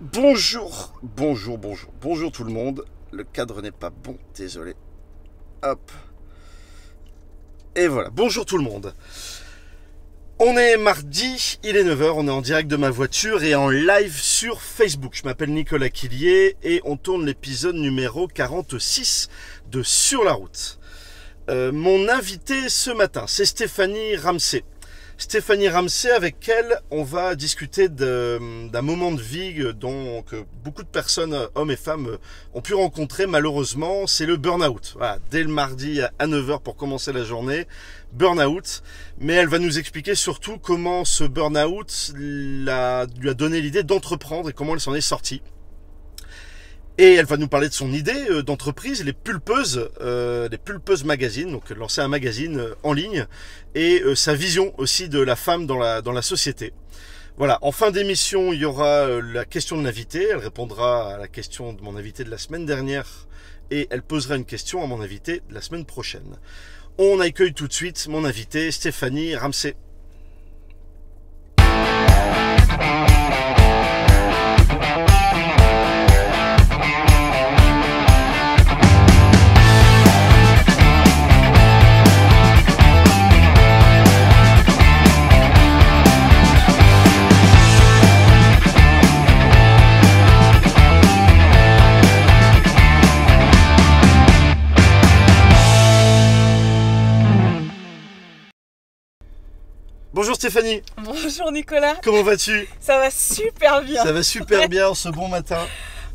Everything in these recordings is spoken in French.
Bonjour, bonjour, bonjour, bonjour tout le monde. Le cadre n'est pas bon, désolé. Hop. Et voilà, bonjour tout le monde. On est mardi, il est 9h, on est en direct de ma voiture et en live sur Facebook. Je m'appelle Nicolas Quillier et on tourne l'épisode numéro 46 de Sur la route. Euh, mon invité ce matin, c'est Stéphanie Ramsey. Stéphanie Ramsey, avec elle, on va discuter d'un moment de vie dont que beaucoup de personnes, hommes et femmes, ont pu rencontrer malheureusement. C'est le burn-out. Dès le mardi à 9h pour commencer la journée, burn-out. Mais elle va nous expliquer surtout comment ce burn-out lui a donné l'idée d'entreprendre et comment elle s'en est sortie. Et elle va nous parler de son idée euh, d'entreprise, les Pulpeuses, euh, les Pulpeuses Magazine, donc lancer un magazine euh, en ligne, et sa vision aussi de la femme dans la, dans la société. Voilà, en fin d'émission, il y aura la question de l'invité, elle répondra à la question de mon invité de la semaine dernière, et elle posera une question à mon invité de la semaine prochaine. On accueille tout de suite mon invité, Stéphanie Ramsey. Bonjour Stéphanie. Bonjour Nicolas. Comment vas-tu? Ça va super bien. Ça va super bien ce bon matin.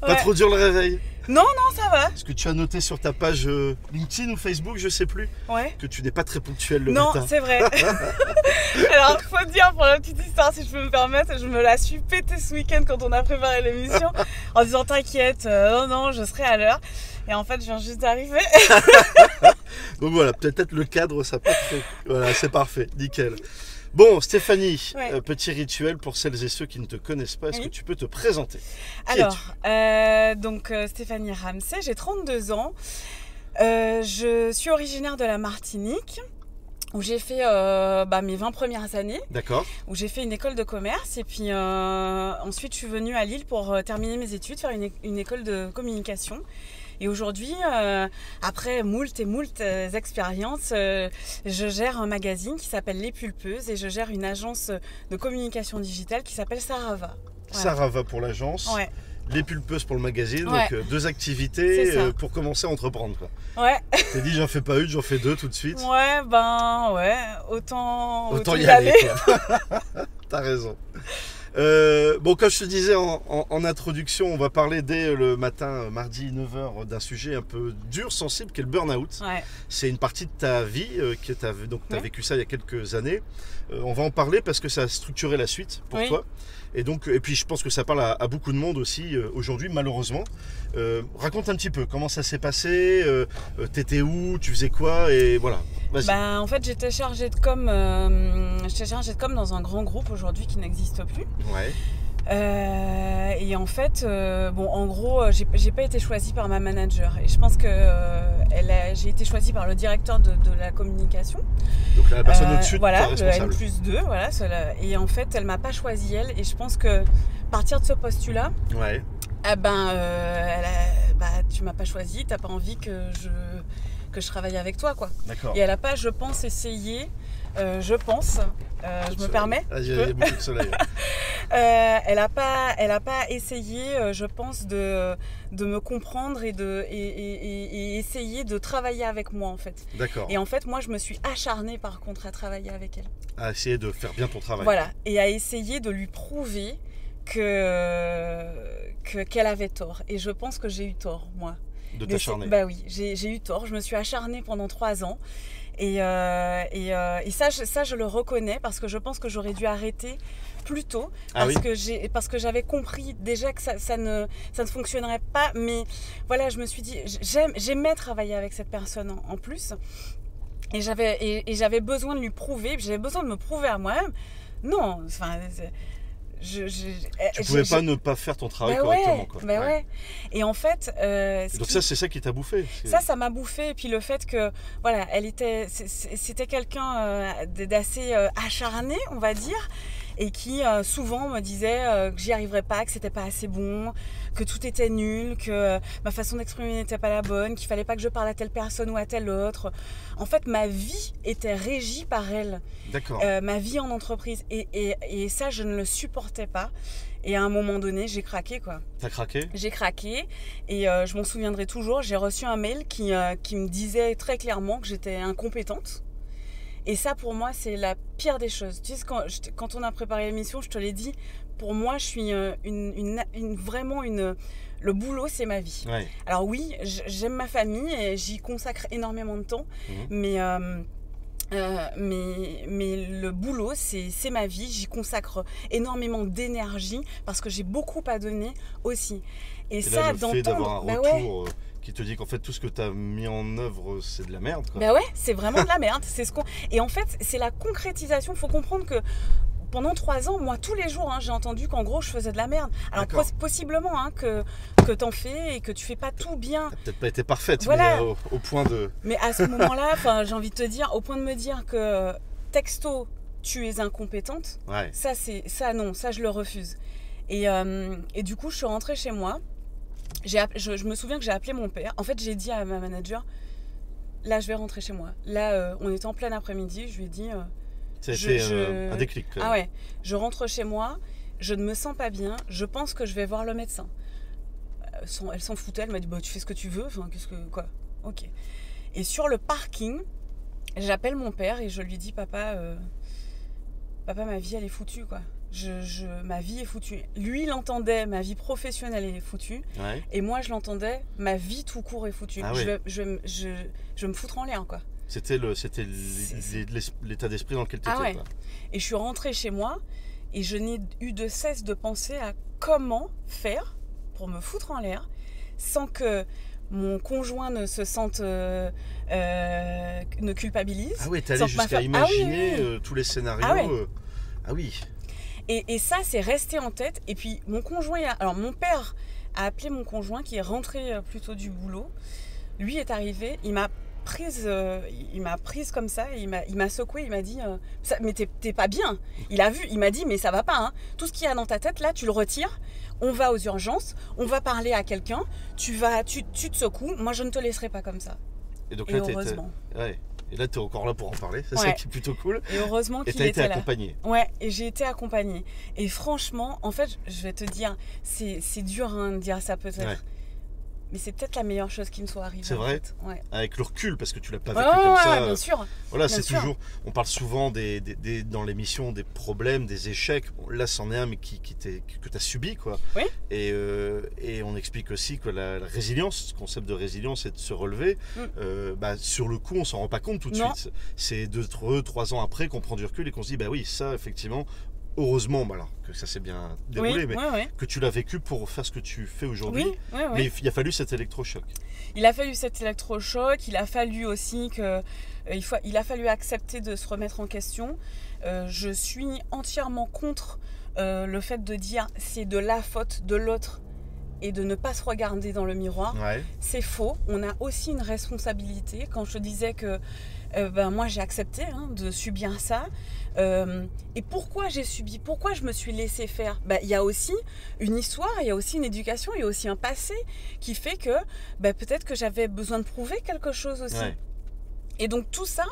Pas trop dur le réveil? Non, non, ça va. Est-ce que tu as noté sur ta page euh, LinkedIn ou Facebook, je sais plus, ouais. que tu n'es pas très ponctuel le matin? Non, c'est vrai. Alors, faut dire pour la petite histoire, si je peux me permettre, je me la suis pété ce week-end quand on a préparé l'émission en disant T'inquiète, euh, non, non, je serai à l'heure. Et en fait, je viens juste d'arriver. Donc voilà, peut-être le cadre, ça peut être. Voilà, c'est parfait, nickel. Bon, Stéphanie, euh, petit rituel pour celles et ceux qui ne te connaissent pas. Est-ce que tu peux te présenter? Alors, euh, donc euh, Stéphanie Ramsey, j'ai 32 ans. je suis originaire de la Martinique où j'ai fait bah, mes 20 premières années. D'accord. Où j'ai fait une école de commerce et puis ensuite je suis venue à Lille pour terminer mes études, faire une école de communication. Et aujourd'hui, euh, après moult et moult euh, expériences, euh, je gère un magazine qui s'appelle Les Pulpeuses et je gère une agence de communication digitale qui s'appelle Sarava. Sarava pour l'agence. Les pulpeuses pour le magazine, donc deux activités pour commencer à entreprendre. Quoi. Ouais. T'es dit j'en fais pas une, j'en fais deux tout de suite. Ouais, ben ouais, autant, autant, y, aller. T'as raison. Euh, bon, comme je te disais en, introduction, on va parler dès le matin, mardi 9h, d'un sujet un peu dur, sensible, qui est le burn-out. C'est une partie de ta vie, euh, que tu as, donc, as vécu ça il y a quelques années. Euh, on va en parler parce que ça a structuré la suite pour toi. Et, donc, et puis je pense que ça parle à, beaucoup de monde aussi aujourd'hui, malheureusement. raconte un petit peu comment ça s'est passé, t'étais où, tu faisais quoi, et voilà. Bah, en fait, j'étais chargée de com, j'étais chargée de com dans un grand groupe aujourd'hui qui n'existe plus. Ouais. Euh, et en fait, euh, bon, en gros, euh, j'ai pas été choisie par ma manager. Et je pense que j'ai été choisie par le directeur de, la communication. Donc la personne au-dessus Voilà, le N plus 2, voilà. Et en fait, elle m'a pas choisi elle. Et je pense que partir de ce postulat, ouais. eh ben, bah, tu m'as pas choisi, t'as pas envie que je que je travaille avec toi, quoi. Et elle a pas, je pense, essayé euh, je pense. Euh, je me permets? Ah, il y a beaucoup de soleil. Euh, elle n'a pas, elle a pas essayé, je pense, de, de me comprendre et, de, et, essayer de travailler avec moi, en fait. D'accord. Et en fait, moi, je me suis acharnée, par contre, à travailler avec elle. À essayer de faire bien ton travail. Voilà. Et à essayer de lui prouver que qu'elle avait tort. Et je pense que j'ai eu tort, moi. De t'acharner Bah oui, j'ai eu tort. Je me suis acharnée pendant trois ans. Et, euh, euh, et, ça, je, ça, je le reconnais parce que je pense que j'aurais dû arrêter plus tôt ah parce, que j'ai, parce que j'avais compris déjà que ça, ça, ne, ça ne fonctionnerait pas. Mais voilà, je me suis dit, j'aimais travailler avec cette personne en, plus. Et j'avais, et, j'avais besoin de lui prouver, j'avais besoin de me prouver à moi-même. Non, enfin, je, je, eh, tu pouvais pas ne pas faire ton travail bah correctement. quoi. Bah ouais. Et en fait. Euh, donc, ça, c'est ça qui t'a bouffé Ça, ça m'a bouffé. Et puis le fait que, voilà, elle était. C'était quelqu'un euh, d'assez euh, acharné, on va dire. Et qui euh, souvent me disait euh, que j'y arriverais pas, que c'était pas assez bon, que tout était nul, que euh, ma façon d'exprimer n'était pas la bonne, qu'il fallait pas que je parle à telle personne ou à telle autre. En fait, ma vie était régie par elle, D'accord. ma vie en entreprise, et, et- et ça, je ne le supportais pas. Et à un moment donné, j'ai craqué, quoi. T'as craqué? J'ai craqué et euh, je m'en souviendrai toujours. J'ai reçu un mail qui, euh, qui me disait très clairement que j'étais incompétente. Et ça, pour moi, c'est la pire des choses. Tu sais, quand, je t'ai- quand on a préparé l'émission, je te l'ai dit, pour moi, je suis euh, une, une- une- vraiment une. Le boulot, c'est ma vie. Ouais. Alors, oui, j'aime ma famille et j'y consacre énormément de temps. Mhm. Mais. euh, euh, mais, mais le boulot, c'est ma vie. J'y consacre énormément d'énergie parce que j'ai beaucoup à donner aussi. Et, Et ça, d'entendre. Bah ouais, qui te dit qu'en fait tout ce que t'as mis en œuvre c'est de la merde. Quoi. bah ouais, c'est vraiment de la merde. C'est ce qu'on. Et en fait, c'est la concrétisation. Il faut comprendre que pendant trois ans, moi, tous les jours, hein, j'ai entendu qu'en gros, je faisais de la merde. Alors, possiblement hein, que, que t'en fais et que tu fais pas tout bien. Peut-être pas été parfaite, Voilà. mais euh, au, au point de. Mais à ce moment-là, j'ai envie de te dire, au point de me dire que texto, tu es incompétente. Ouais. Ça, c'est ça, non, ça, je le refuse. Et, euh, et du coup, je suis rentrée chez moi. Je, je me souviens que j'ai appelé mon père. En fait, j'ai dit à ma manager, là, je vais rentrer chez moi. Là, euh, on était en plein après-midi. Je lui ai dit, euh, Ça a Je- euh, un déclic. ah ouais, je rentre chez moi. Je ne me sens pas bien. Je pense que je vais voir le médecin. Euh, Elle s'en foutait. Elle m'a dit, bah, tu fais ce que tu veux. Enfin, qu'est-ce que quoi Ok. Et sur le parking, j'appelle mon père et je lui dis, papa, euh, papa, ma vie, elle est foutue, quoi. Je, je- ma vie est foutue. Lui, il entendait ma vie professionnelle est foutue. Ouais. Et moi, je l'entendais, ma vie tout court est foutue. Ah je, vais, je, je, je me foutre en l'air, quoi. C'était l'état d'esprit dans lequel tu Ah étais. ouais. Et je suis rentrée chez moi et je n'ai eu de cesse de penser à comment faire pour me foutre en l'air sans que mon conjoint ne se sente euh, euh, ne culpabilise. Ah ouais, t'es allé jusqu'à femme- Ah oui, imaginer oui, oui. euh, tous les scénarios. Ah Ah oui. Et, et ça, c'est resté en tête. Et puis mon conjoint, alors mon père a appelé mon conjoint qui est rentré euh, plutôt du boulot. Lui est arrivé, il m'a prise, euh, il m'a prise comme ça, et il m'a, secoué, il m'a dit, euh, Ça- mais t'es, pas bien. Il a vu, il m'a dit, mais ça va pas. hein. Tout ce qu'il y a dans ta tête là, tu le retires. On va aux urgences, on va parler à quelqu'un. Tu vas, tu, tu te secoues. Moi, je ne te laisserai pas comme ça. Et donc Et là, t'es- heureusement. ouais. Et là, t'es encore là pour en parler. C'est ça qui est plutôt cool. Et heureusement qu'il été était là. accompagné. Ouais, et j'ai été accompagnée. Et franchement, en fait, je vais te dire, c'est c'est dur hein, de dire ça peut-être. Ouais. Mais c'est peut-être la meilleure chose qui me soit arrivée. C'est en vrai fait. Ouais. Avec le recul, parce que tu l'as pas vécu ouais, comme ouais, ça. bien sûr. Voilà, c'est toujours. On parle souvent des, des- des- dans l'émission des problèmes, des échecs. Bon, là, c'en est un, mais qui, qui que tu as subi, quoi. Oui. Et, euh, et on explique aussi que la, la résilience, ce concept de résilience, c'est de se relever. Mm. Euh, bah, sur le coup, on s'en rend pas compte tout de Non. suite. C'est deux, trois, trois ans après qu'on prend du recul et qu'on se dit, bah oui, ça, effectivement, heureusement, bah alors que ça s'est bien déroulé, Oui, mais ouais, ouais. que tu l'as vécu pour faire ce que tu fais aujourd'hui. Oui, ouais, ouais. Mais il a fallu cet électrochoc. Il a fallu cet électrochoc, il a fallu aussi que. euh, il, faut, il a fallu accepter de se remettre en question. Euh, je suis entièrement contre euh, le fait de dire c'est de la faute de l'autre et de ne pas se regarder dans le miroir. C'est faux. On a aussi une responsabilité. Quand je disais que euh, ben, moi j'ai accepté hein, de subir ça. Euh, et pourquoi j'ai subi Pourquoi je me suis laissé faire? Ben, Il y a aussi une histoire, il y a aussi une éducation, il y a aussi un passé qui fait que ben, peut-être que j'avais besoin de prouver quelque chose aussi. Ouais. Et donc tout ça,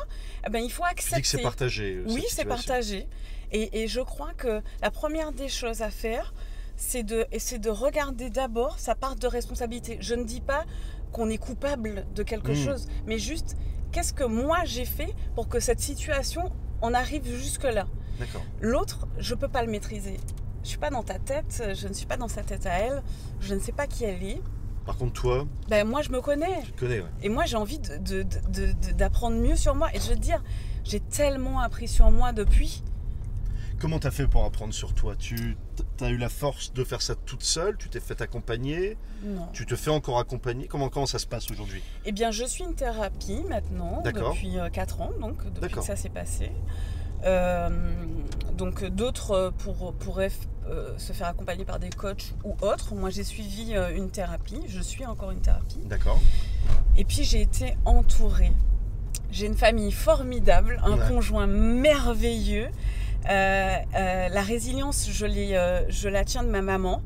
eh ben, il faut accepter. c'est partagé. euh, Oui, c'est partagé. Et, et je crois que la première des choses à faire, c'est de, de regarder d'abord sa part de responsabilité. Je ne dis pas qu'on est coupable de quelque Mm. chose, mais juste qu'est-ce que moi j'ai fait pour que cette situation en arrive jusque-là. L'autre, je ne peux pas le maîtriser. Je suis pas dans ta tête, je ne suis pas dans sa tête à elle, je ne sais pas qui elle est. Par contre, toi, Ben, moi, je me connais. te connais, ouais. Et moi, j'ai envie d'apprendre mieux sur moi. Et je veux te dire, j'ai tellement appris sur moi depuis. Comment t'as fait pour apprendre sur toi? Tu as eu la force de faire ça toute seule Tu t'es fait accompagner Non. Tu te fais encore accompagner comment, comment ça se passe aujourd'hui? Eh bien, je suis une thérapie maintenant, depuis 4 ans, donc depuis que ça s'est passé. Euh, donc d'autres euh, pour, pourraient euh, se faire accompagner par des coachs ou autres. Moi, j'ai suivi euh, une thérapie, je suis encore une thérapie. D'accord. Et puis, j'ai été entourée. J'ai une famille formidable, un Ouais. conjoint merveilleux, Euh, euh, la résilience, je, l'ai, euh, je la tiens de ma maman.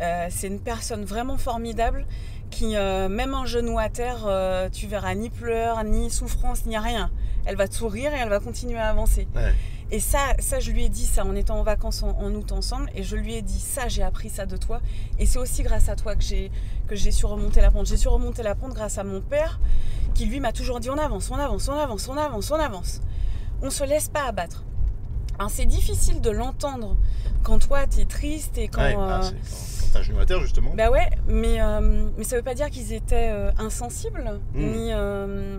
Euh, c'est une personne vraiment formidable qui, euh, même en genou à terre, euh, tu verras ni pleurs, ni souffrance, ni rien. Elle va te sourire et elle va continuer à avancer. Ouais. Et ça, ça, je lui ai dit ça en étant en vacances en, en août ensemble. Et je lui ai dit ça, j'ai appris ça de toi. Et c'est aussi grâce à toi que j'ai que j'ai su remonter la pente. J'ai su remonter la pente grâce à mon père, qui lui m'a toujours dit on avance, on avance, on avance, on avance, on avance. On se laisse pas abattre. Alors c'est difficile de l'entendre quand toi t'es triste et quand. Ouais, ah, euh, quand, quand t'as genou à terre, justement. bah ouais, mais, euh, mais ça veut pas dire qu'ils étaient euh, insensibles, Mm. ni euh,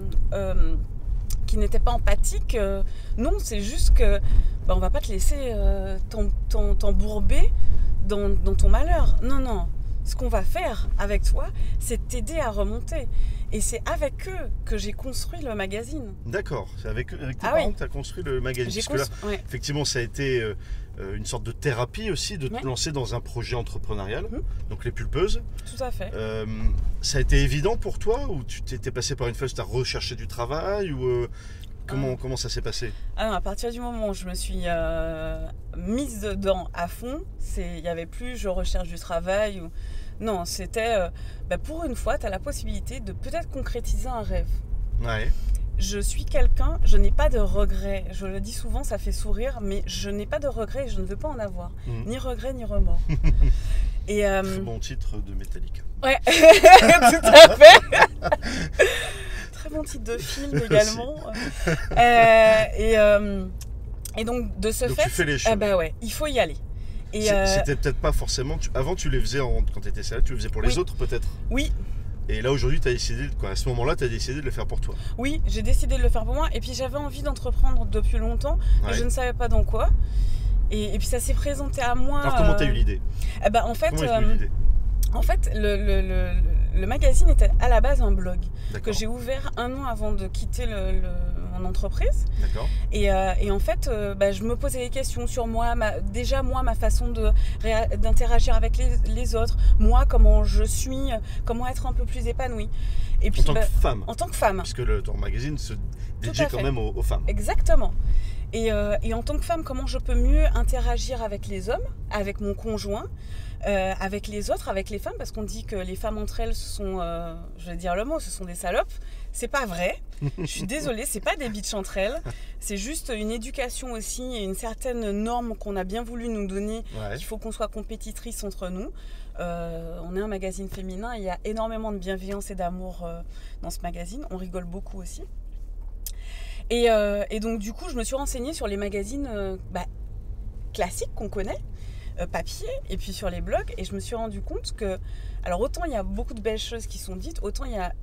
qu'ils n'étaient pas empathiques. non, c'est juste que bah, on va pas te laisser t'embourber dans, dans ton malheur. Non, non. Ce qu'on va faire avec toi, c'est t'aider à remonter. Et c'est avec eux que j'ai construit le magazine. D'accord, c'est avec, avec tes Ah parents oui. que tu as construit le magazine. Que là, ouais. effectivement, ça a été euh, euh, une sorte de thérapie aussi de te lancer dans un projet entrepreneurial, Mhm. donc les pulpeuses. Tout à fait. Euh, ça a été évident pour toi ou tu t'étais passé par une phase où tu as recherché du travail ou euh, comment, comment ça s'est passé? Ah non, à partir du moment où je me suis euh, mise dedans à fond, il n'y avait plus je recherche du travail ou non, c'était euh, bah, pour une fois, tu as la possibilité de peut-être concrétiser un rêve. Ouais, Je suis quelqu'un, je n'ai pas de regrets. Je le dis souvent, ça fait sourire, mais je n'ai pas de regrets et je ne veux pas en avoir. Mhm. Ni regrets, ni remords. et euh, très bon titre de Metallica. Ouais, tout à fait. Très bon titre de film également. Euh, et, euh, et donc, de ce Donc fait, tu fais les choses. ah bah ouais, il faut y aller. Et euh, C'était peut-être pas forcément. tu- Avant, tu les faisais en- quand tu étais salarié, tu les faisais pour les Oui. autres peut-être? oui, Et là, aujourd'hui, tu as décidé, quoi, à ce moment-là, tu as décidé de le faire pour toi? oui, j'ai décidé de le faire pour moi. Et puis j'avais envie d'entreprendre depuis longtemps, mais je ne savais pas dans quoi. Et, et puis ça s'est présenté à moi. Alors, comment tu as euh, eu l'idée? eh ben, en fait, euh, en fait, le, le- le- le magazine était à la base un blog que j'ai ouvert un an avant de quitter le- le- mon entreprise. Et, euh, et en fait, euh, bah, je me posais des questions sur moi, ma- déjà moi, ma façon d'interagir avec les, les autres, moi, comment je suis, comment être un peu plus épanouie. Et puis, En tant bah, que femme. en tant que femme, Puisque le, ton magazine se dédie à quand même aux, aux femmes. exactement. Et, euh, et en tant que femme, comment je peux mieux interagir avec les hommes, avec mon conjoint, euh, avec les autres, avec les femmes, parce qu'on dit que les femmes entre elles, ce sont, euh, je vais dire le mot, ce sont des salopes. C'est pas vrai. Je suis désolée, c'est pas des bitches entre elles. C'est juste une éducation aussi et une certaine norme qu'on a bien voulu nous donner. Ouais. Il faut qu'on soit compétitrice entre nous. Euh, on est un magazine féminin, il y a énormément de bienveillance et d'amour dans ce magazine. On rigole beaucoup aussi. Et, et donc du coup, je me suis renseignée sur les magazines bah, classiques qu'on connaît, papier, et puis sur les blogs, et je me suis rendu compte que, alors autant il y a beaucoup de belles choses qui sont dites, autant il y a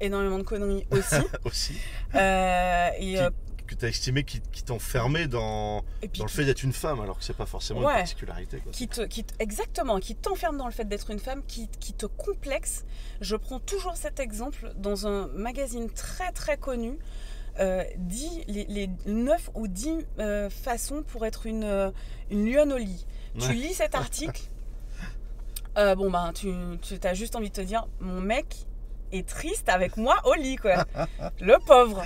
énormément de conneries aussi. Aussi. Euh, et, Qui- euh, Que tu as estimé qui, qui t'enfermait dans, puis dans le fait d'être une femme, alors que c'est pas forcément Ouais. une particularité. Quoi. qui te, qui te- exactement, qui t'enferme dans le fait d'être une femme, qui, qui te complexe. Je prends toujours cet exemple dans un magazine très très connu, euh, dit les, les 9 ou 10 euh, façons pour être une, euh, une lionne au lit. Tu lis cet article, euh, bon ben tu, tu as juste envie de te dire, mon mec est triste avec moi au lit quoi. Le pauvre.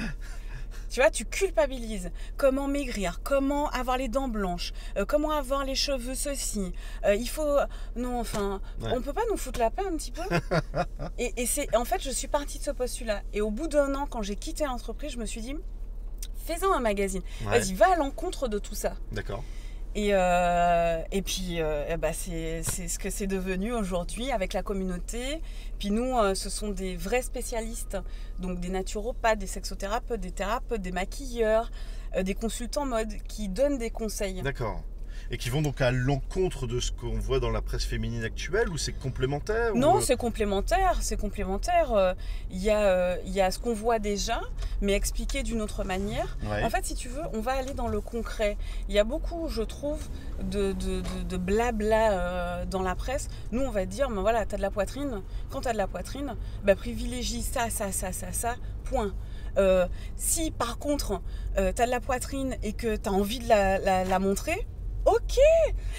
Tu vois, tu culpabilises. Comment maigrir Comment avoir les dents blanches Euh, Comment avoir les cheveux ceci Euh, Il faut... Non, enfin, Ouais. on peut pas nous foutre la paix un petit peu Et, et c'est... En fait, je suis partie de ce postulat. Et au bout d'un an, quand j'ai quitté l'entreprise, je me suis dit, fais-en un magazine. Ouais. Vas-y, va à l'encontre de tout ça. D'accord. Et, euh, et puis, ben, c'est ce que c'est devenu aujourd'hui avec la communauté. Puis nous, euh, ce sont des vrais spécialistes, donc des naturopathes, des sexothérapeutes, des thérapeutes, des maquilleurs, des consultants mode qui donnent des conseils. D'accord. Et qui vont donc à l'encontre de ce qu'on voit dans la presse féminine actuelle ou c'est complémentaire Non, ou... euh, c'est complémentaire, c'est complémentaire. Euh, Il y, a, euh, il y a ce qu'on voit déjà, mais expliqué d'une autre manière. Ouais. En fait, si tu veux, on va aller dans le concret. Il y a beaucoup, je trouve, de, de, de- de blabla dans la presse. Nous, on va dire, ben voilà, t'as de la poitrine. Quand t'as de la poitrine, ben privilégie ça, ça, ça, ça, ça, point. Euh, si par contre, euh, t'as de la poitrine et que t'as envie de la, la- la montrer, ok.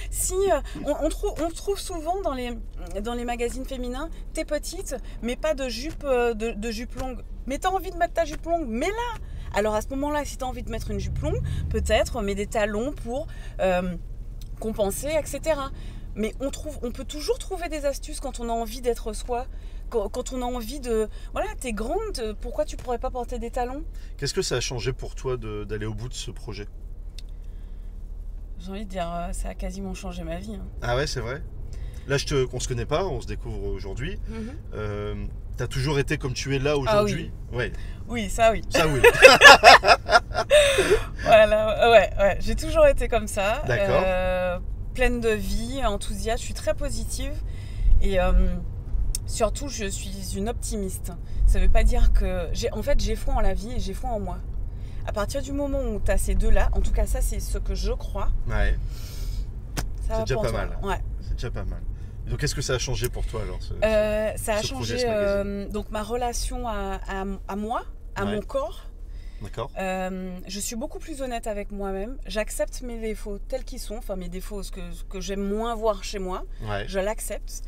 Si euh, on, trouve, souvent dans les, magazines féminins, t'es petite, mais pas de jupe, euh, de, jupe longue. Mais t'as envie de mettre ta jupe longue, mets-la Alors à ce moment-là, si tu as envie de mettre une jupe longue, peut-être, mais des talons pour euh, compenser, etc. Mais on, on peut toujours trouver des astuces quand on a envie d'être soi. Quand, on a envie de. Voilà, t'es grande, pourquoi tu pourrais pas porter des talons? Qu'est-ce que ça a changé pour toi d'aller au bout de ce projet? J'ai envie de dire, euh, ça a quasiment changé ma vie. hein. Ah ouais, c'est vrai Là, je te, on se connaît pas, on se découvre aujourd'hui. Euh, T'as toujours été comme tu es là aujourd'hui? Ouais, Oui, ça oui. ça oui. Voilà, ouais, ouais. J'ai toujours été comme ça. D'accord. euh, pleine de vie, enthousiaste. Je suis très positive. Et euh, surtout, je suis une optimiste. Ça veut pas dire que. j'ai- En fait, j'ai foi en la vie et j'ai foi en moi. À partir du moment où tu as ces deux-là, en tout cas, ça, c'est ce que je crois, Ouais, ça C'est va déjà pas mal. Ouais. c'est déjà pas mal. Donc, qu'est-ce que ça a changé pour toi alors ce- Euh, ça a changé euh, donc ma relation à, à- à moi, à Ouais. mon corps. D'accord Euh, je suis beaucoup plus honnête avec moi-même. J'accepte mes défauts tels qu'ils sont, enfin mes défauts, ce que, que j'aime moins voir chez moi, Ouais. je l'accepte.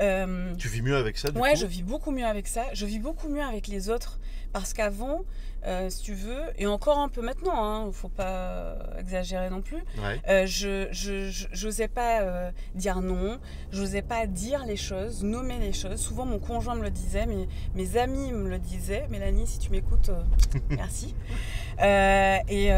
Euh, Tu vis mieux avec ça du ouais, coup je vis beaucoup mieux avec ça. Je vis beaucoup mieux avec les autres parce qu'avant, euh, si tu veux, et encore un peu maintenant, il faut pas exagérer non plus. Ouais. euh, je je- je- j'osais pas euh, dire non, j'osais pas dire les choses, nommer les choses. Souvent mon conjoint me le disait, mes, mes amis me le disaient. Mélanie, si tu m'écoutes, merci. Et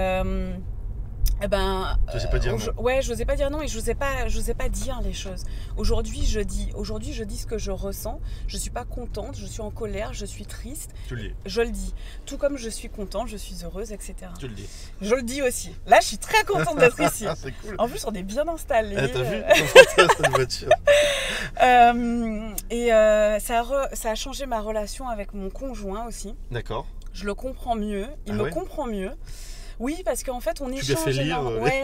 eh ben, T'osais pas dire euh, je- non. ouais, j'osais pas dire non et j'osais pas, j'osais pas dire les choses. Aujourd'hui, je dis, aujourd'hui, je dis ce que je ressens. Je suis pas contente, je suis en colère, je suis triste. Tu le dis. Je le dis. Tout comme je suis contente, je suis heureuse, etc. Tu le dis. Je le dis aussi. Là, je suis très contente d'être ici. C'est cool. En plus, on est bien installés. Eh, T'as vu Euh, cette voiture euh, et euh, ça, a re- ça a changé ma relation avec mon conjoint aussi. D'accord. Je le comprends mieux. Il Ah me ouais? comprend mieux. Oui, parce qu'en fait, on Tu échange. fait lire, énorme- euh, ouais,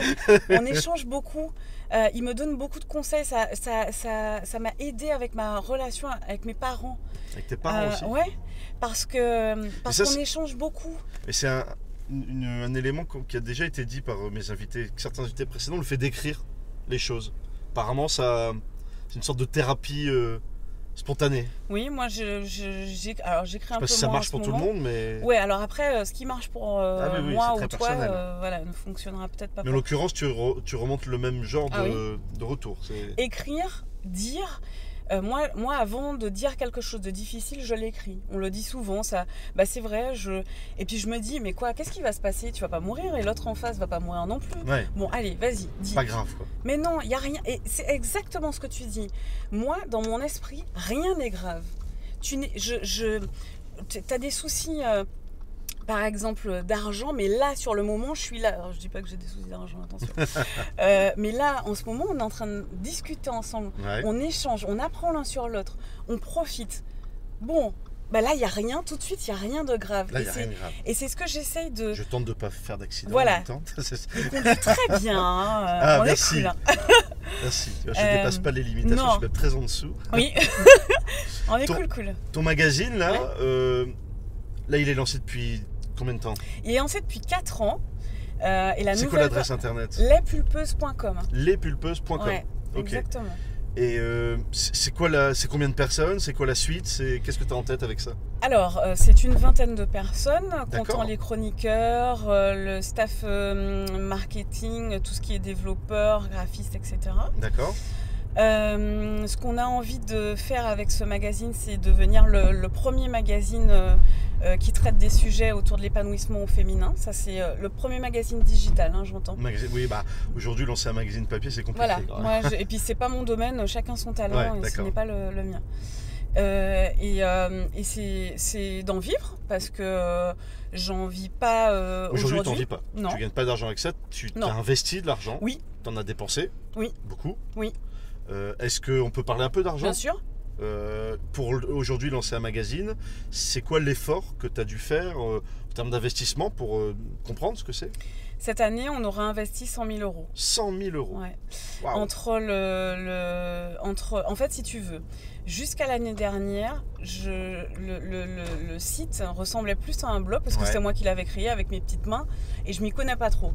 on échange beaucoup. Euh, il me donne beaucoup de conseils. Ça, ça, ça, ça m'a aidé avec ma relation avec mes parents. Avec tes parents Euh, aussi? Ouais, parce que parce ça, qu'on échange beaucoup. Et c'est un, élément qui a déjà été dit par mes invités, certains invités précédents, le fait d'écrire les choses. Apparemment, ça, c'est une sorte de thérapie euh, spontanée. Oui, moi, je, je- alors j'écris Je un sais peu pas si ça marche pour tout le monde, mais, Ouais, alors après, euh, ce qui marche pour euh, Ah oui, moi ou toi, euh, voilà, ne fonctionnera peut-être pas mais en l'occurrence, tu, re- tu remontes le même genre de, Ah de retour. C'est- écrire, dire. Euh, moi, moi, avant de dire quelque chose de difficile, je l'écris. On le dit souvent, ça. Bah, c'est vrai. Je... Et puis je me dis, mais quoi Qu'est-ce qui va se passer? Tu vas pas mourir et l'autre en face va pas mourir non plus. Ouais, Bon, allez, vas-y, dis. pas grave quoi. Mais non, il y a rien. Et c'est exactement ce que tu dis. Moi, dans mon esprit, rien n'est grave. Tu n'es, je, je, as des soucis, euh, par exemple, d'argent, mais là, sur le moment, je suis là. Alors, je dis pas que j'ai des soucis d'argent, attention. Euh, mais là, en ce moment, on est en train de discuter ensemble. Ouais. On échange, on apprend l'un sur l'autre, on profite. Bon, bah là, il y a rien. Tout de suite, il y a rien de grave. Là, et n'y a c'est- rien de grave. et c'est ce que j'essaye de. Je tente de pas faire d'accident Voilà. en même temps. C'est ça. Il conduit très bien. hein, euh, Ah, on est merci. cool, hein. Merci. Je Euh, dépasse pas les limitations, non. je suis même très en dessous. Oui. on est Ton- cool, cool. Ton magazine, là, Ouais. euh, là, il est lancé depuis combien de temps Il est lancé depuis 4 ans. euh, et la C'est quoi l'adresse internet lespulpeuses.com. Lespulpeuses.com. Ouais, Ok. exactement. Et euh, c'est quoi la, c'est combien de personnes? C'est quoi la suite? C'est qu'est-ce que tu as en tête avec ça? Alors, euh, c'est une vingtaine de personnes, comptant les chroniqueurs, euh, le staff marketing, tout ce qui est développeur, graphiste, etc. D'accord. Euh, ce qu'on a envie de faire avec ce magazine, c'est devenir le, le premier magazine euh, euh, qui traite des sujets autour de l'épanouissement au féminin. Ça, c'est euh, le premier magazine digital, hein, j'entends. Oui, bah aujourd'hui lancer un magazine papier c'est compliqué. Voilà, quoi. moi, je- et puis c'est pas mon domaine, chacun son talent, Ouais, et ce n'est pas le, le mien. Euh, et euh, et c'est- d'en vivre, parce que euh, j'en vis pas Aujourd'hui, aujourd'hui. t'en vis pas. Non. Tu gagnes pas d'argent avec ça. Tu as investi de l'argent. Oui. Tu en as dépensé. Oui. Beaucoup. Oui. Euh, Est-ce qu'on peut parler un peu d'argent Bien sûr. Euh, Pour aujourd'hui lancer un magazine, c'est quoi l'effort que tu as dû faire euh, en termes d'investissement pour euh, comprendre ce que c'est? Cette année, on aura investi 100 000 euros. 100 000 euros. Ouais. Entre le, le- entre, en fait, si tu veux, jusqu'à l'année dernière, je, le, le- le- le site ressemblait plus à un blog parce que Ouais. c'est moi qui l'avais créé avec mes petites mains et je m'y connais pas trop.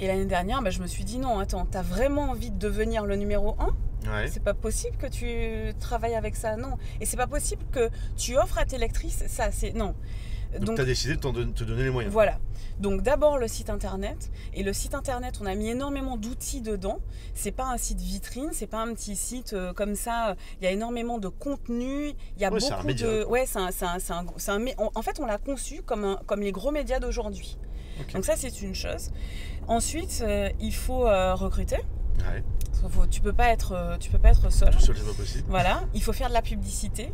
Euh, et l'année dernière, bah, je me suis dit non, attends, t'as vraiment envie de devenir le numéro 1 Ouais. C'est pas possible que tu travailles avec ça, non. Et c'est pas possible que tu offres à tes lectrices ça, c'est non. Donc, tu as décidé de don- te donner les moyens. Voilà. Donc d'abord le site internet. Et le site internet, on a mis énormément d'outils dedans. C'est pas un site vitrine, c'est pas un petit site euh, comme ça. Il y a énormément de contenu. Il y a Ouais, beaucoup un média, de. Ouais, c'est un, c'est un- c'est un- un en- fait, on l'a conçu comme, comme les gros médias d'aujourd'hui. Donc ça, c'est une chose. Ensuite, euh, il faut euh, recruter. Ouais, faut- tu peux pas être, euh, tu peux pas être seul. tout seul, c'est pas possible. Voilà, il faut faire de la publicité.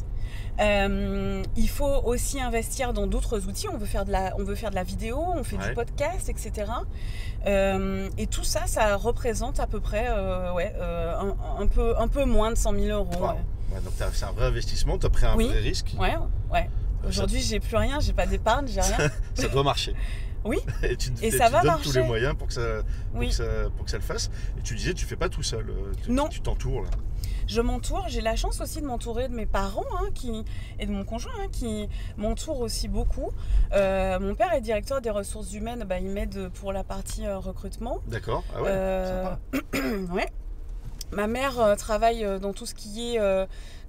Euh, il faut aussi investir dans d'autres outils. On veut faire de la, on veut faire de la vidéo, on fait Ouais. du podcast, etc. Euh, et tout ça, ça représente à peu près, euh, ouais, un, un peu, un peu moins de 100 000 euros. Wow. Ouais, donc c'est un vrai investissement, tu as pris un Oui. vrai risque. Ouais, ouais. Aujourd'hui, j'ai plus rien, j'ai pas d'épargne, j'ai rien. ça doit marcher. Oui. Et tu, te- Et ça va donnes tous les marcher. moyens pour que, ça, pour, Oui. que ça, pour que ça le fasse. Et tu disais, tu fais pas tout seul. euh, Tu, Non. Tu t'entoures là. Je m'entoure, j'ai la chance aussi de m'entourer de mes parents hein, qui, et de mon conjoint hein, qui m'entourent aussi beaucoup. Euh, mon père est directeur des ressources humaines, bah, il m'aide pour la partie euh, recrutement. D'accord Ah ouais, Euh, sympa. ouais. Ma mère travaille dans tout ce qui est,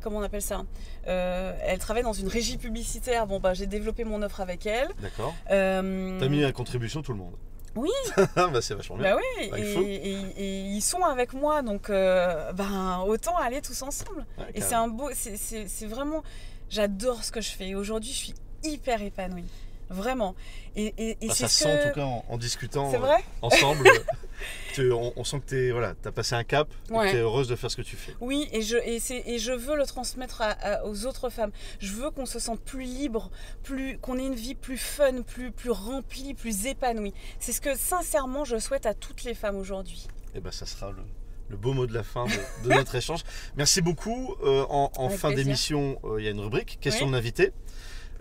comment on appelle ça Euh, Elle travaille dans une régie publicitaire. Bon, bah, j'ai développé mon offre avec elle. D'accord. Euh, T'as mis à contribution tout le monde. Oui. bah, c'est vachement bien. Bah oui, Bah, il et, faut. et- et ils sont avec moi, donc euh, ben, autant aller tous ensemble. Ouais, Et c'est un beau, c'est- vraiment, j'adore ce que je fais. Aujourd'hui, je suis hyper épanouie, vraiment. Et, et, Bah, c'est ça que... sent en tout cas en, en discutant C'est euh, vrai ensemble. tu- on, on sent que tu voilà, as passé un cap Ouais. tu es heureuse de faire ce que tu fais. Oui, et je, et, je veux le transmettre à- à- aux autres femmes. Je veux qu'on se sente plus libre, plus, qu'on ait une vie plus fun, plus, plus remplie, plus épanouie. C'est ce que sincèrement je souhaite à toutes les femmes aujourd'hui. Et ben ça sera le, le beau mot de la fin de, de notre échange. Merci beaucoup. Euh, en fin d'émission, euh, il y a une rubrique question Oui. de l'invité.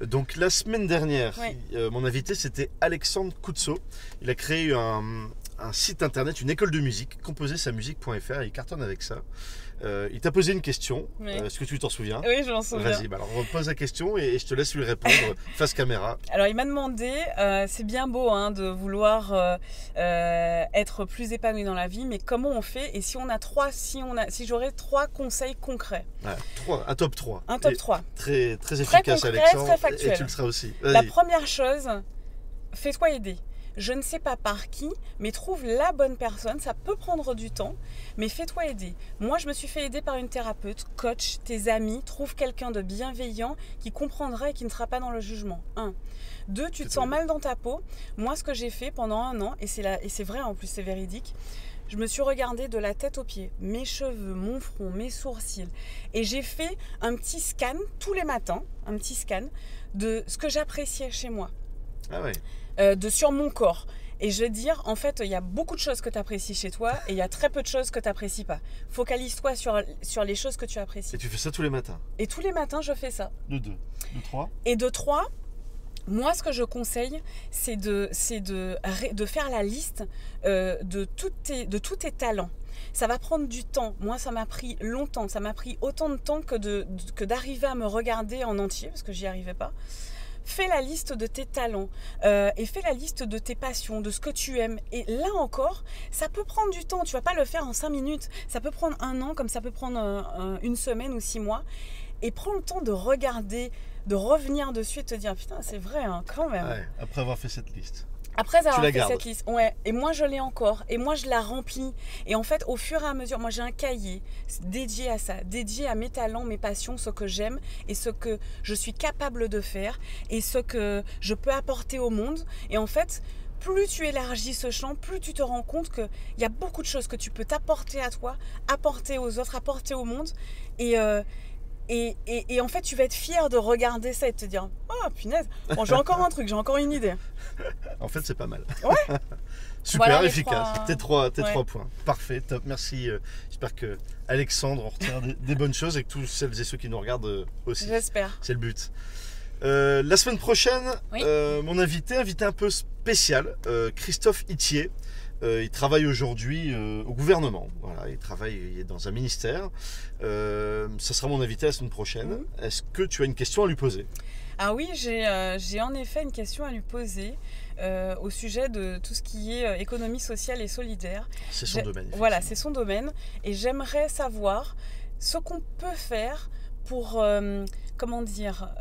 Donc la semaine dernière, Oui. euh, mon invité c'était Alexandre Koutso. Il a créé un, un site internet, une école de musique, composer sa musique.fr il cartonne avec ça. Euh, il t'a posé une question. Oui. Euh, Est-ce que tu t'en souviens Oui, je m'en souviens. Vas-y, bah alors repose la question et, et je te laisse lui répondre face caméra. Alors il m'a demandé, euh, c'est bien beau hein, de vouloir être plus épanoui dans la vie, mais comment on fait Et si on a trois, si on a, si j'aurais trois conseils concrets, Voilà, trois- un top 3. un top Et 3. Très, très Très efficace, concret, Alexandre. très factuel. Et tu le seras aussi. La première chose, fais-toi aider. Je ne sais pas par qui, mais trouve la bonne personne. Ça peut prendre du temps, mais fais-toi aider. Moi, je me suis fait aider par une thérapeute, coach, tes amis. Trouve quelqu'un de bienveillant qui comprendra et qui ne sera pas dans le jugement. Un. Deux, tu te sens mal dans ta peau. Moi, ce que j'ai fait pendant un an, et c'est la- et c'est vrai en plus, c'est véridique. Je me suis regardée de la tête aux pieds, mes cheveux, mon front, mes sourcils, et j'ai fait un petit scan tous les matins, un petit scan de ce que j'appréciais chez moi Ah ouais. Euh, de sur mon corps. Et je veux dire, en fait, il y a beaucoup de choses que tu apprécies chez toi et il y a très peu de choses que tu n'apprécies pas. Focalise-toi sur, sur les choses que tu apprécies. Et tu fais ça tous les matins. Et tous les matins, je fais ça. De deux. De trois. Et de trois, moi, ce que je conseille, c'est de, de, de faire la liste euh, de, tous tes, de tous tes talents. Ça va prendre du temps. Moi, ça m'a pris longtemps. Ça m'a pris autant de temps que, de, que d'arriver à me regarder en entier, parce que j'y arrivais pas. Fais la liste de tes talents euh, et fais la liste de tes passions, de ce que tu aimes. Et là encore, ça peut prendre du temps. Tu vas pas le faire en cinq minutes. Ça peut prendre un an, comme ça peut prendre euh, une semaine ou six mois. Et prends le temps de regarder, de revenir dessus et te dire putain, c'est vrai, hein, quand même. Ouais, après avoir fait cette liste. Après avoir fait gardes. cette liste, ouais. Et moi, je l'ai encore. Et moi, je la remplis. Et en fait, au fur et à mesure, moi, j'ai un cahier dédié à ça, dédié à mes talents, mes passions, ce que j'aime et ce que je suis capable de faire et ce que je peux apporter au monde. Et en fait, plus tu élargis ce champ, plus tu te rends compte qu'il y a beaucoup de choses que tu peux t'apporter à toi, apporter aux autres, apporter au monde. Et, euh, et, et- et en fait, tu vas être fier de regarder ça et de te dire Oh punaise, bon, j'ai encore un truc, j'ai encore une idée. En fait, c'est pas mal. Ouais. Super Voilà efficace. trois- Tes trois, tes Ouais. trois points. Parfait, top. Merci. euh, J'espère que Alexandre en retire des, des bonnes choses et que tous celles et ceux qui nous regardent euh, aussi. J'espère. C'est le but. Euh, la semaine prochaine, Oui. euh, mon invité, invité un peu spécial, euh, Christophe Itier. Euh, il travaille aujourd'hui euh, au gouvernement. Voilà, il travaille il est dans un ministère. Euh, ça sera mon invité la semaine prochaine. Mhm. Est-ce que tu as une question à lui poser? Ah oui, j'ai en effet une question à lui poser au sujet de tout ce qui est économie sociale et solidaire. C'est son domaine. Voilà, c'est son domaine. Et j'aimerais savoir ce qu'on peut faire pour, comment dire,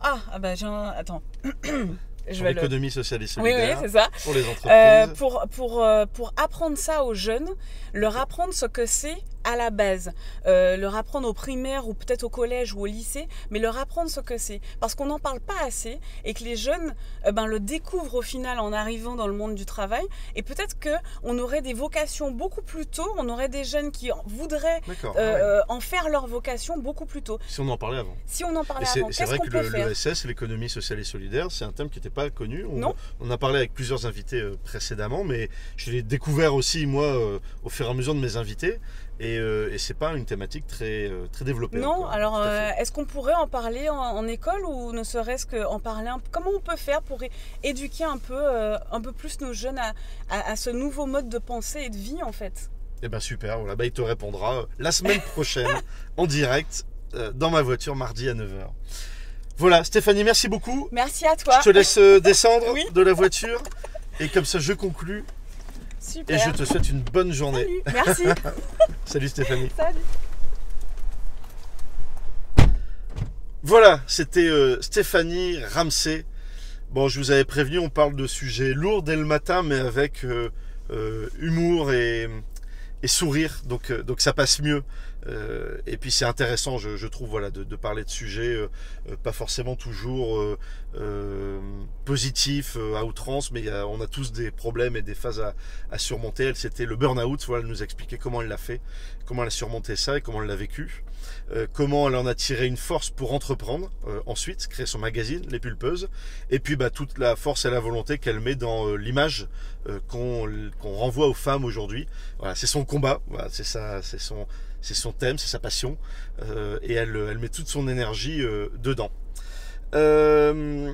Ah, ah bah j'ai un... Attends. L'économie sociale et solidaire. Oui, oui, c'est ça. Pour les entreprises. Euh, pour, pour, euh, pour apprendre ça aux jeunes, leur apprendre ce que c'est à la base, euh, leur apprendre au primaire ou peut-être au collège ou au lycée, mais leur apprendre ce que c'est. Parce qu'on n'en parle pas assez et que les jeunes euh, ben, le découvrent au final en arrivant dans le monde du travail. Et peut-être qu'on aurait des vocations beaucoup plus tôt, on aurait des jeunes qui voudraient euh, en faire leur vocation beaucoup plus tôt. Si on en parlait avant. Si on en parlait avant, c'est vrai que le, l'ESS, l'économie sociale et solidaire, c'est un thème qui n'était pas connu. On, non. on a parlé avec plusieurs invités précédemment, mais je l'ai découvert aussi, moi, au fur et à mesure de mes invités. Et, euh, et c'est pas une thématique très, euh, très développée. Non, alors euh, est-ce qu'on pourrait en parler en, école ou ne serait-ce qu'en parler un, Comment on peut faire pour éduquer un peu, un peu plus nos jeunes à, à, ce nouveau mode de pensée et de vie en fait? Eh bien super, voilà, bah, il te répondra la semaine prochaine en direct dans ma voiture mardi à 9h. Voilà, Stéphanie, merci beaucoup. Merci à toi. Je te laisse descendre de la voiture et comme ça je conclus et je te souhaite une bonne journée. Merci. Salut Stéphanie. Salut. Voilà, c'était euh, Stéphanie Ramsey. Bon, je vous avais prévenu, on parle de sujets lourds dès le matin, mais avec euh, euh, humour et, et sourire, donc, donc ça passe mieux. Euh, et puis c'est intéressant, je, trouve, voilà, de, parler de sujets euh, euh, pas forcément toujours positifs à outrance, mais on a tous des problèmes et des phases à, surmonter. Elle, c'était le burn-out, voilà, elle nous expliquait comment elle l'a fait, comment elle a surmonté ça et comment elle l'a vécu. comment elle en a tiré une force pour entreprendre, ensuite créer son magazine, Les Pulpeuses, et puis bah, toute la force et la volonté qu'elle met dans l'image qu'on renvoie aux femmes aujourd'hui. Voilà, c'est son combat, voilà, c'est ça, c'est son, c'est son thème, c'est sa passion, euh, et elle, elle, met toute son énergie euh, dedans. Euh,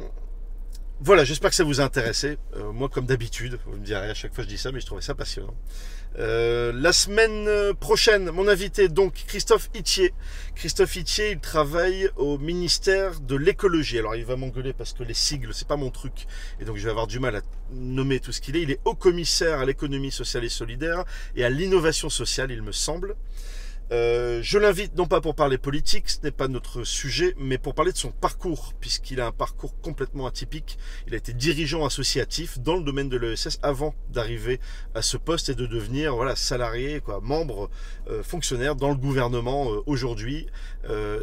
voilà, j'espère que ça vous a intéressé. moi, comme d'habitude, vous me direz à chaque fois je dis ça, mais je trouvais ça passionnant. la semaine prochaine, mon invité donc Christophe Itier. Christophe Itier, il travaille au ministère de l'écologie. Alors il va m'engueuler parce que les sigles, c'est pas mon truc, et donc je vais avoir du mal à nommer tout ce qu'il est. Il est haut commissaire à l'économie sociale et solidaire et à l'innovation sociale, il me semble. Euh, je l'invite non pas pour parler politique, ce n'est pas notre sujet, mais pour parler de son parcours, puisqu'il a un parcours complètement atypique. Il a été dirigeant associatif dans le domaine de l'ESS avant d'arriver à ce poste et de devenir voilà salarié, quoi, membre, euh, fonctionnaire dans le gouvernement euh, aujourd'hui.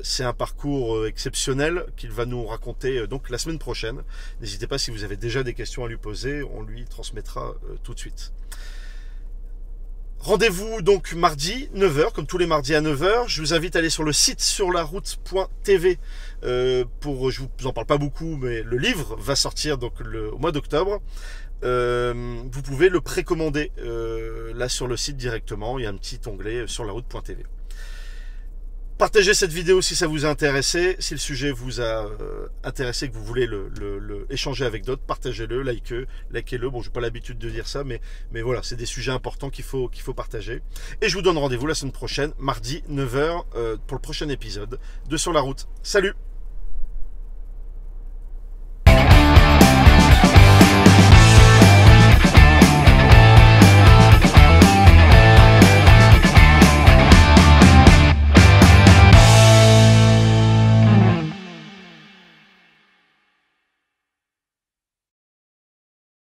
c'est un parcours exceptionnel qu'il va nous raconter donc la semaine prochaine. N'hésitez pas si vous avez déjà des questions à lui poser, on lui transmettra tout de suite. Rendez-vous donc mardi 9h, comme tous les mardis à 9h. Je vous invite à aller sur le site sur la route.tv euh, pour, je vous en parle pas beaucoup, mais le livre va sortir donc le, au mois d'octobre. Euh, vous pouvez le précommander euh, là sur le site directement. Il y a un petit onglet sur la route.tv. Partagez cette vidéo si ça vous a intéressé. Si le sujet vous a euh, intéressé, que vous voulez le, échanger avec d'autres, partagez-le, likez-le. Likez-le. Bon, j'ai pas l'habitude de dire ça, mais, voilà, c'est des sujets importants qu'il faut, qu'il faut partager. Et je vous donne rendez-vous la semaine prochaine, mardi 9h, euh, pour le prochain épisode de Sur la route. Salut